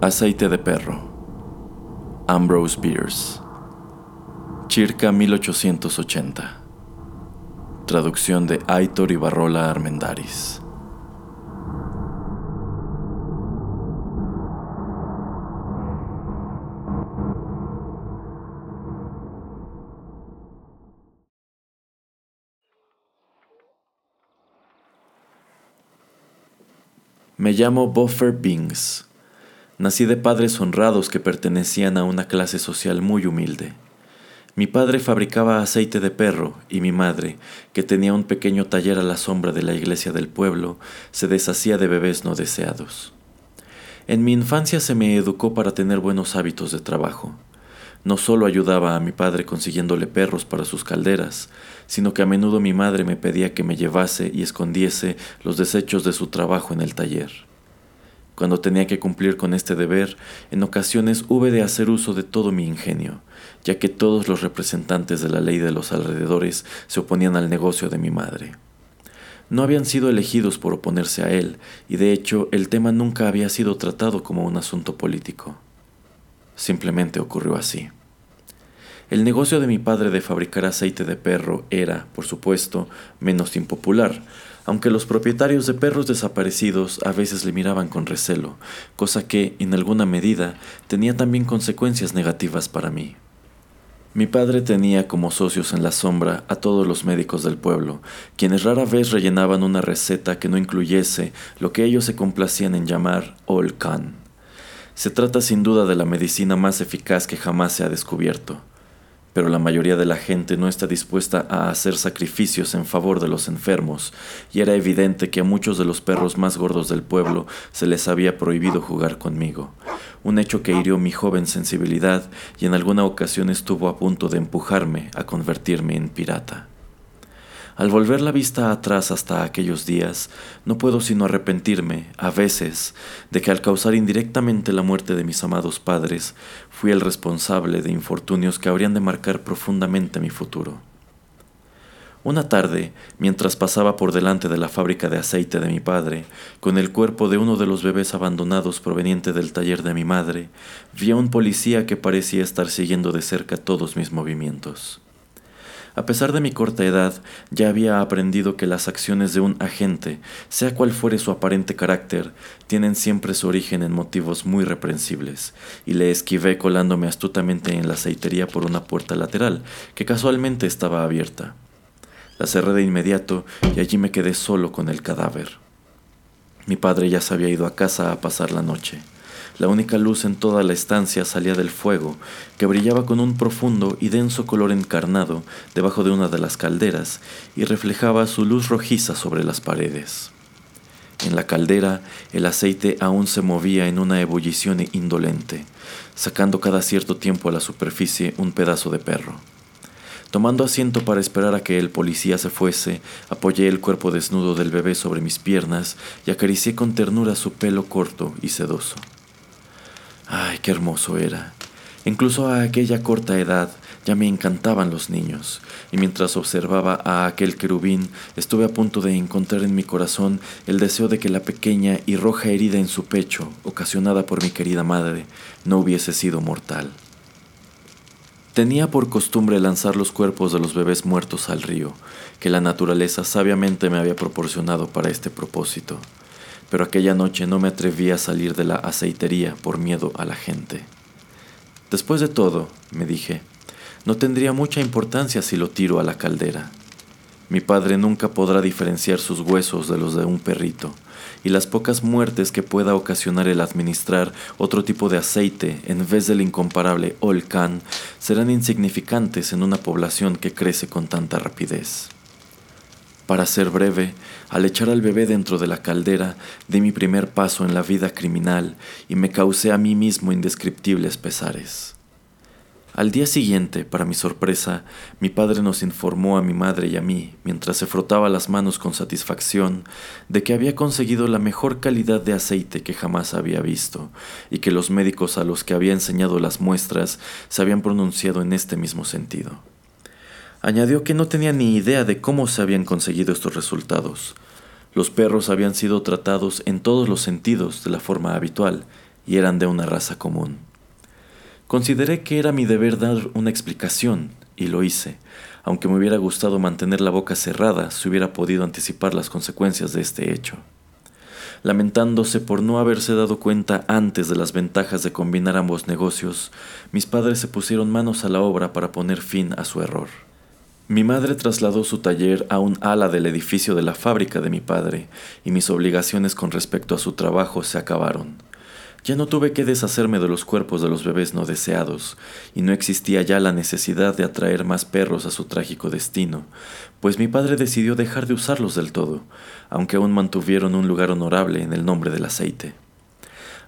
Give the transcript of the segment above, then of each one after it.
Aceite de perro. Ambrose Bierce. Circa 1880. Traducción de Aitor Ibarrola Armendaris. Me llamo Buffer Bings. Nací de padres honrados que pertenecían a una clase social muy humilde. Mi padre fabricaba aceite de perro y mi madre, que tenía un pequeño taller a la sombra de la iglesia del pueblo, se deshacía de bebés no deseados. En mi infancia se me educó para tener buenos hábitos de trabajo. No solo ayudaba a mi padre consiguiéndole perros para sus calderas, sino que a menudo mi madre me pedía que me llevase y escondiese los desechos de su trabajo en el taller. Cuando tenía que cumplir con este deber, en ocasiones hube de hacer uso de todo mi ingenio, ya que todos los representantes de la ley de los alrededores se oponían al negocio de mi madre. No habían sido elegidos por oponerse a él, y de hecho el tema nunca había sido tratado como un asunto político. Simplemente ocurrió así. El negocio de mi padre de fabricar aceite de perro era, por supuesto, menos impopular, aunque los propietarios de perros desaparecidos a veces le miraban con recelo, cosa que, en alguna medida, tenía también consecuencias negativas para mí. Mi padre tenía como socios en la sombra a todos los médicos del pueblo, quienes rara vez rellenaban una receta que no incluyese lo que ellos se complacían en llamar Olcan. Se trata sin duda de la medicina más eficaz que jamás se ha descubierto pero la mayoría de la gente no está dispuesta a hacer sacrificios en favor de los enfermos, y era evidente que a muchos de los perros más gordos del pueblo se les había prohibido jugar conmigo, un hecho que hirió mi joven sensibilidad y en alguna ocasión estuvo a punto de empujarme a convertirme en pirata. Al volver la vista atrás hasta aquellos días, no puedo sino arrepentirme, a veces, de que al causar indirectamente la muerte de mis amados padres, fui el responsable de infortunios que habrían de marcar profundamente mi futuro. Una tarde, mientras pasaba por delante de la fábrica de aceite de mi padre, con el cuerpo de uno de los bebés abandonados proveniente del taller de mi madre, vi a un policía que parecía estar siguiendo de cerca todos mis movimientos. A pesar de mi corta edad, ya había aprendido que las acciones de un agente, sea cual fuere su aparente carácter, tienen siempre su origen en motivos muy reprensibles, y le esquivé colándome astutamente en la aceitería por una puerta lateral, que casualmente estaba abierta. La cerré de inmediato y allí me quedé solo con el cadáver. Mi padre ya se había ido a casa a pasar la noche. La única luz en toda la estancia salía del fuego, que brillaba con un profundo y denso color encarnado debajo de una de las calderas y reflejaba su luz rojiza sobre las paredes. En la caldera el aceite aún se movía en una ebullición indolente, sacando cada cierto tiempo a la superficie un pedazo de perro. Tomando asiento para esperar a que el policía se fuese, apoyé el cuerpo desnudo del bebé sobre mis piernas y acaricié con ternura su pelo corto y sedoso. Ay, qué hermoso era. Incluso a aquella corta edad ya me encantaban los niños, y mientras observaba a aquel querubín estuve a punto de encontrar en mi corazón el deseo de que la pequeña y roja herida en su pecho, ocasionada por mi querida madre, no hubiese sido mortal. Tenía por costumbre lanzar los cuerpos de los bebés muertos al río, que la naturaleza sabiamente me había proporcionado para este propósito pero aquella noche no me atreví a salir de la aceitería por miedo a la gente. Después de todo, me dije, no tendría mucha importancia si lo tiro a la caldera. Mi padre nunca podrá diferenciar sus huesos de los de un perrito, y las pocas muertes que pueda ocasionar el administrar otro tipo de aceite en vez del incomparable Olcan serán insignificantes en una población que crece con tanta rapidez. Para ser breve, al echar al bebé dentro de la caldera, di mi primer paso en la vida criminal y me causé a mí mismo indescriptibles pesares. Al día siguiente, para mi sorpresa, mi padre nos informó a mi madre y a mí, mientras se frotaba las manos con satisfacción, de que había conseguido la mejor calidad de aceite que jamás había visto, y que los médicos a los que había enseñado las muestras se habían pronunciado en este mismo sentido. Añadió que no tenía ni idea de cómo se habían conseguido estos resultados. Los perros habían sido tratados en todos los sentidos de la forma habitual y eran de una raza común. Consideré que era mi deber dar una explicación, y lo hice, aunque me hubiera gustado mantener la boca cerrada si hubiera podido anticipar las consecuencias de este hecho. Lamentándose por no haberse dado cuenta antes de las ventajas de combinar ambos negocios, mis padres se pusieron manos a la obra para poner fin a su error. Mi madre trasladó su taller a un ala del edificio de la fábrica de mi padre, y mis obligaciones con respecto a su trabajo se acabaron. Ya no tuve que deshacerme de los cuerpos de los bebés no deseados, y no existía ya la necesidad de atraer más perros a su trágico destino, pues mi padre decidió dejar de usarlos del todo, aunque aún mantuvieron un lugar honorable en el nombre del aceite.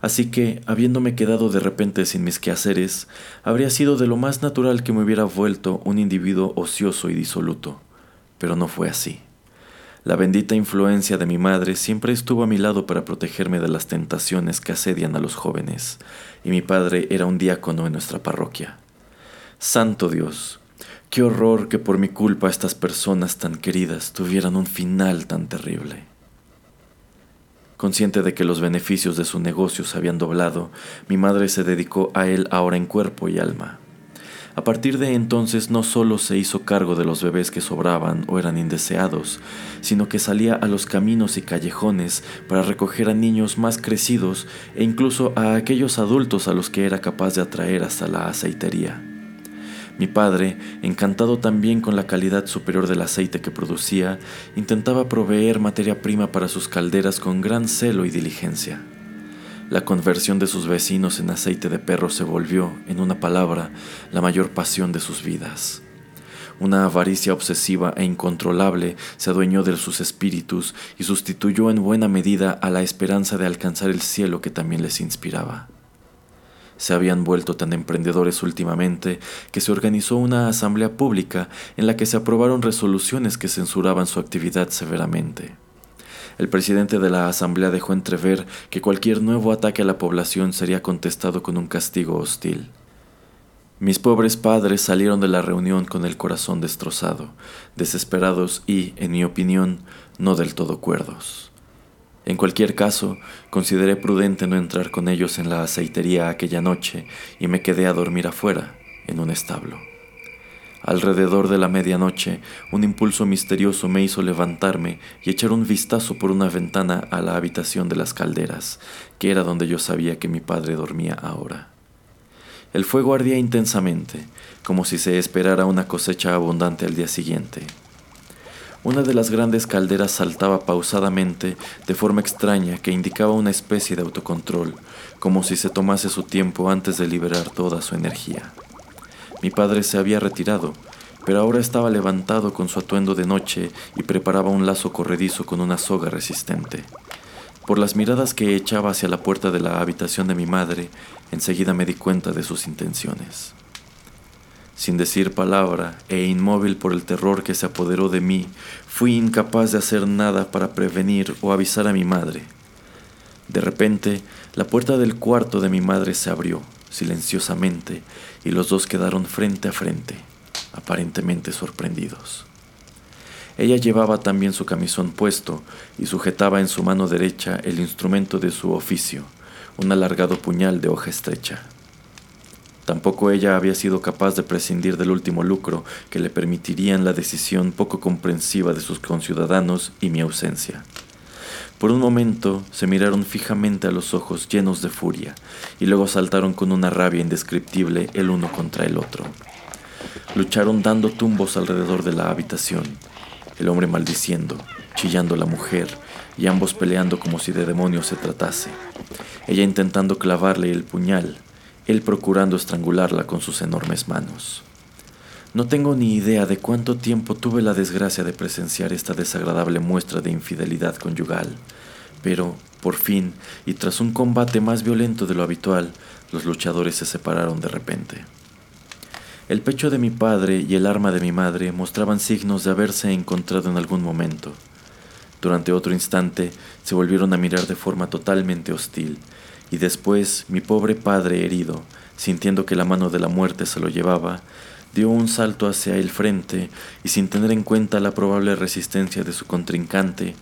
Así que, habiéndome quedado de repente sin mis quehaceres, habría sido de lo más natural que me hubiera vuelto un individuo ocioso y disoluto. Pero no fue así. La bendita influencia de mi madre siempre estuvo a mi lado para protegerme de las tentaciones que asedian a los jóvenes, y mi padre era un diácono en nuestra parroquia. Santo Dios, qué horror que por mi culpa estas personas tan queridas tuvieran un final tan terrible. Consciente de que los beneficios de su negocio se habían doblado, mi madre se dedicó a él ahora en cuerpo y alma. A partir de entonces no solo se hizo cargo de los bebés que sobraban o eran indeseados, sino que salía a los caminos y callejones para recoger a niños más crecidos e incluso a aquellos adultos a los que era capaz de atraer hasta la aceitería. Mi padre, encantado también con la calidad superior del aceite que producía, intentaba proveer materia prima para sus calderas con gran celo y diligencia. La conversión de sus vecinos en aceite de perro se volvió, en una palabra, la mayor pasión de sus vidas. Una avaricia obsesiva e incontrolable se adueñó de sus espíritus y sustituyó en buena medida a la esperanza de alcanzar el cielo que también les inspiraba. Se habían vuelto tan emprendedores últimamente que se organizó una asamblea pública en la que se aprobaron resoluciones que censuraban su actividad severamente. El presidente de la Asamblea dejó entrever que cualquier nuevo ataque a la población sería contestado con un castigo hostil. Mis pobres padres salieron de la reunión con el corazón destrozado, desesperados y, en mi opinión, no del todo cuerdos. En cualquier caso, consideré prudente no entrar con ellos en la aceitería aquella noche y me quedé a dormir afuera, en un establo. Alrededor de la medianoche, un impulso misterioso me hizo levantarme y echar un vistazo por una ventana a la habitación de las calderas, que era donde yo sabía que mi padre dormía ahora. El fuego ardía intensamente, como si se esperara una cosecha abundante al día siguiente. Una de las grandes calderas saltaba pausadamente de forma extraña que indicaba una especie de autocontrol, como si se tomase su tiempo antes de liberar toda su energía. Mi padre se había retirado, pero ahora estaba levantado con su atuendo de noche y preparaba un lazo corredizo con una soga resistente. Por las miradas que echaba hacia la puerta de la habitación de mi madre, enseguida me di cuenta de sus intenciones. Sin decir palabra e inmóvil por el terror que se apoderó de mí, fui incapaz de hacer nada para prevenir o avisar a mi madre. De repente, la puerta del cuarto de mi madre se abrió silenciosamente y los dos quedaron frente a frente, aparentemente sorprendidos. Ella llevaba también su camisón puesto y sujetaba en su mano derecha el instrumento de su oficio, un alargado puñal de hoja estrecha. Tampoco ella había sido capaz de prescindir del último lucro que le permitirían la decisión poco comprensiva de sus conciudadanos y mi ausencia. Por un momento se miraron fijamente a los ojos llenos de furia y luego saltaron con una rabia indescriptible el uno contra el otro. Lucharon dando tumbos alrededor de la habitación, el hombre maldiciendo, chillando la mujer, y ambos peleando como si de demonios se tratase. Ella intentando clavarle el puñal, él procurando estrangularla con sus enormes manos. No tengo ni idea de cuánto tiempo tuve la desgracia de presenciar esta desagradable muestra de infidelidad conyugal, pero, por fin, y tras un combate más violento de lo habitual, los luchadores se separaron de repente. El pecho de mi padre y el arma de mi madre mostraban signos de haberse encontrado en algún momento. Durante otro instante se volvieron a mirar de forma totalmente hostil, y después mi pobre padre herido, sintiendo que la mano de la muerte se lo llevaba, dio un salto hacia el frente y sin tener en cuenta la probable resistencia de su contrincante,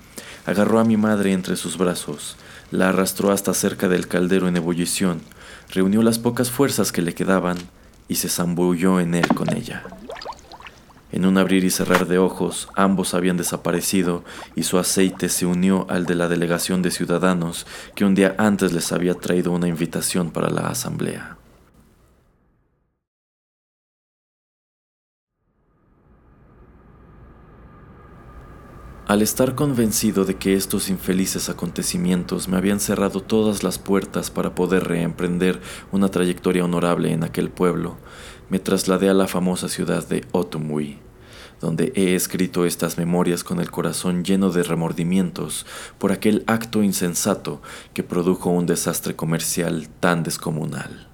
agarró a mi madre entre sus brazos, la arrastró hasta cerca del caldero en ebullición, reunió las pocas fuerzas que le quedaban y se zambulló en él con ella. En un abrir y cerrar de ojos, ambos habían desaparecido y su aceite se unió al de la delegación de ciudadanos que un día antes les había traído una invitación para la asamblea. Al estar convencido de que estos infelices acontecimientos me habían cerrado todas las puertas para poder reemprender una trayectoria honorable en aquel pueblo, me trasladé a la famosa ciudad de Otumui, donde he escrito estas memorias con el corazón lleno de remordimientos por aquel acto insensato que produjo un desastre comercial tan descomunal.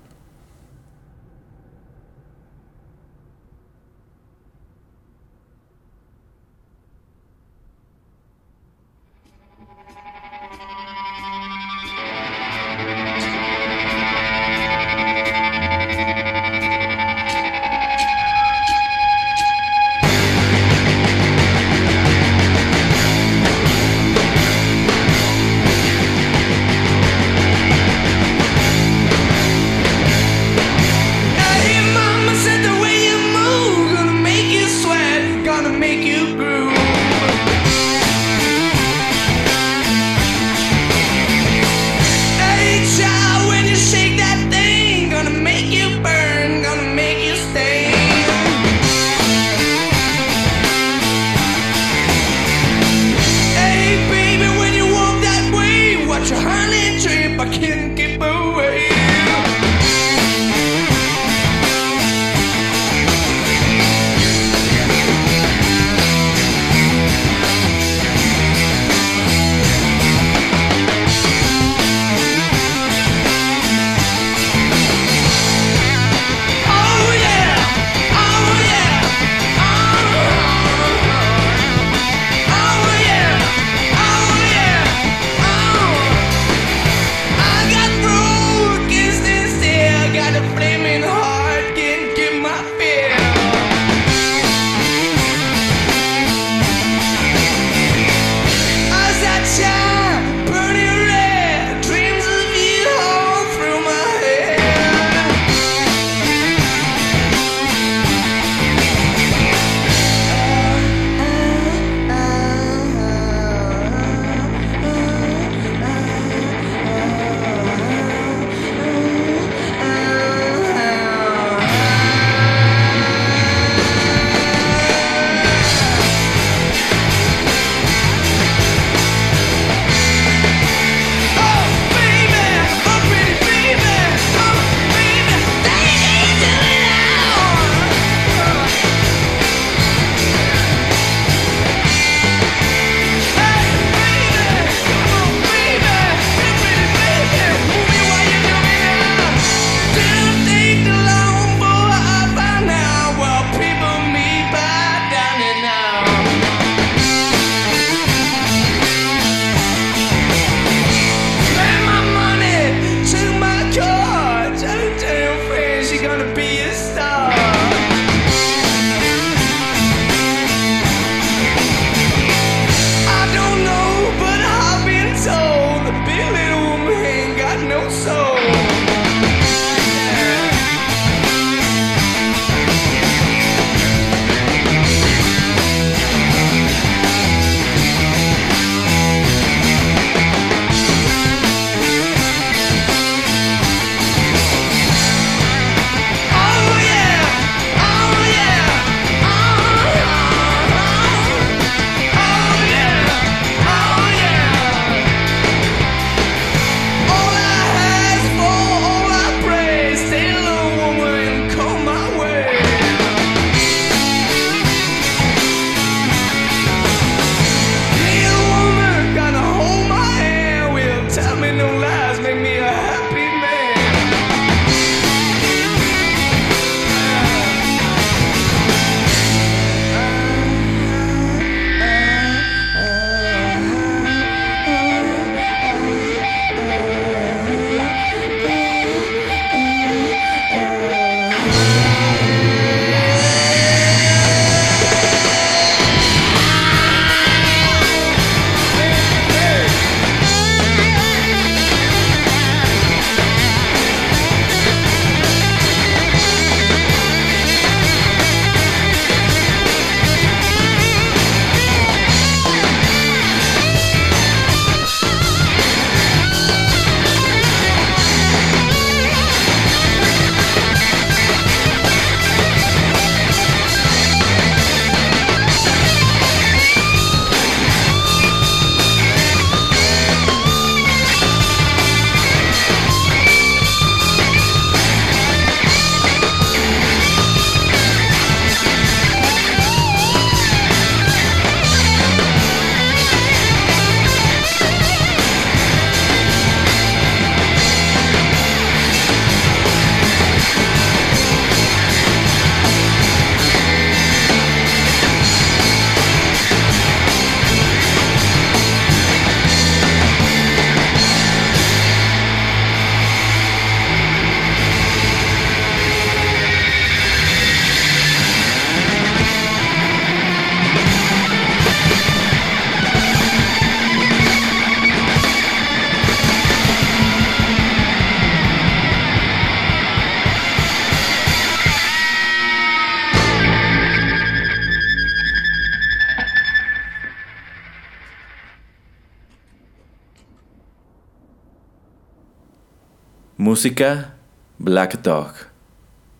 Música Black Dog.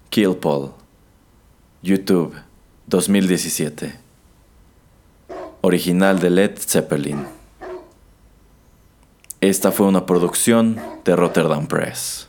Kill Paul. YouTube 2017. Original de Led Zeppelin. Esta fue una producción de Rotterdam Press.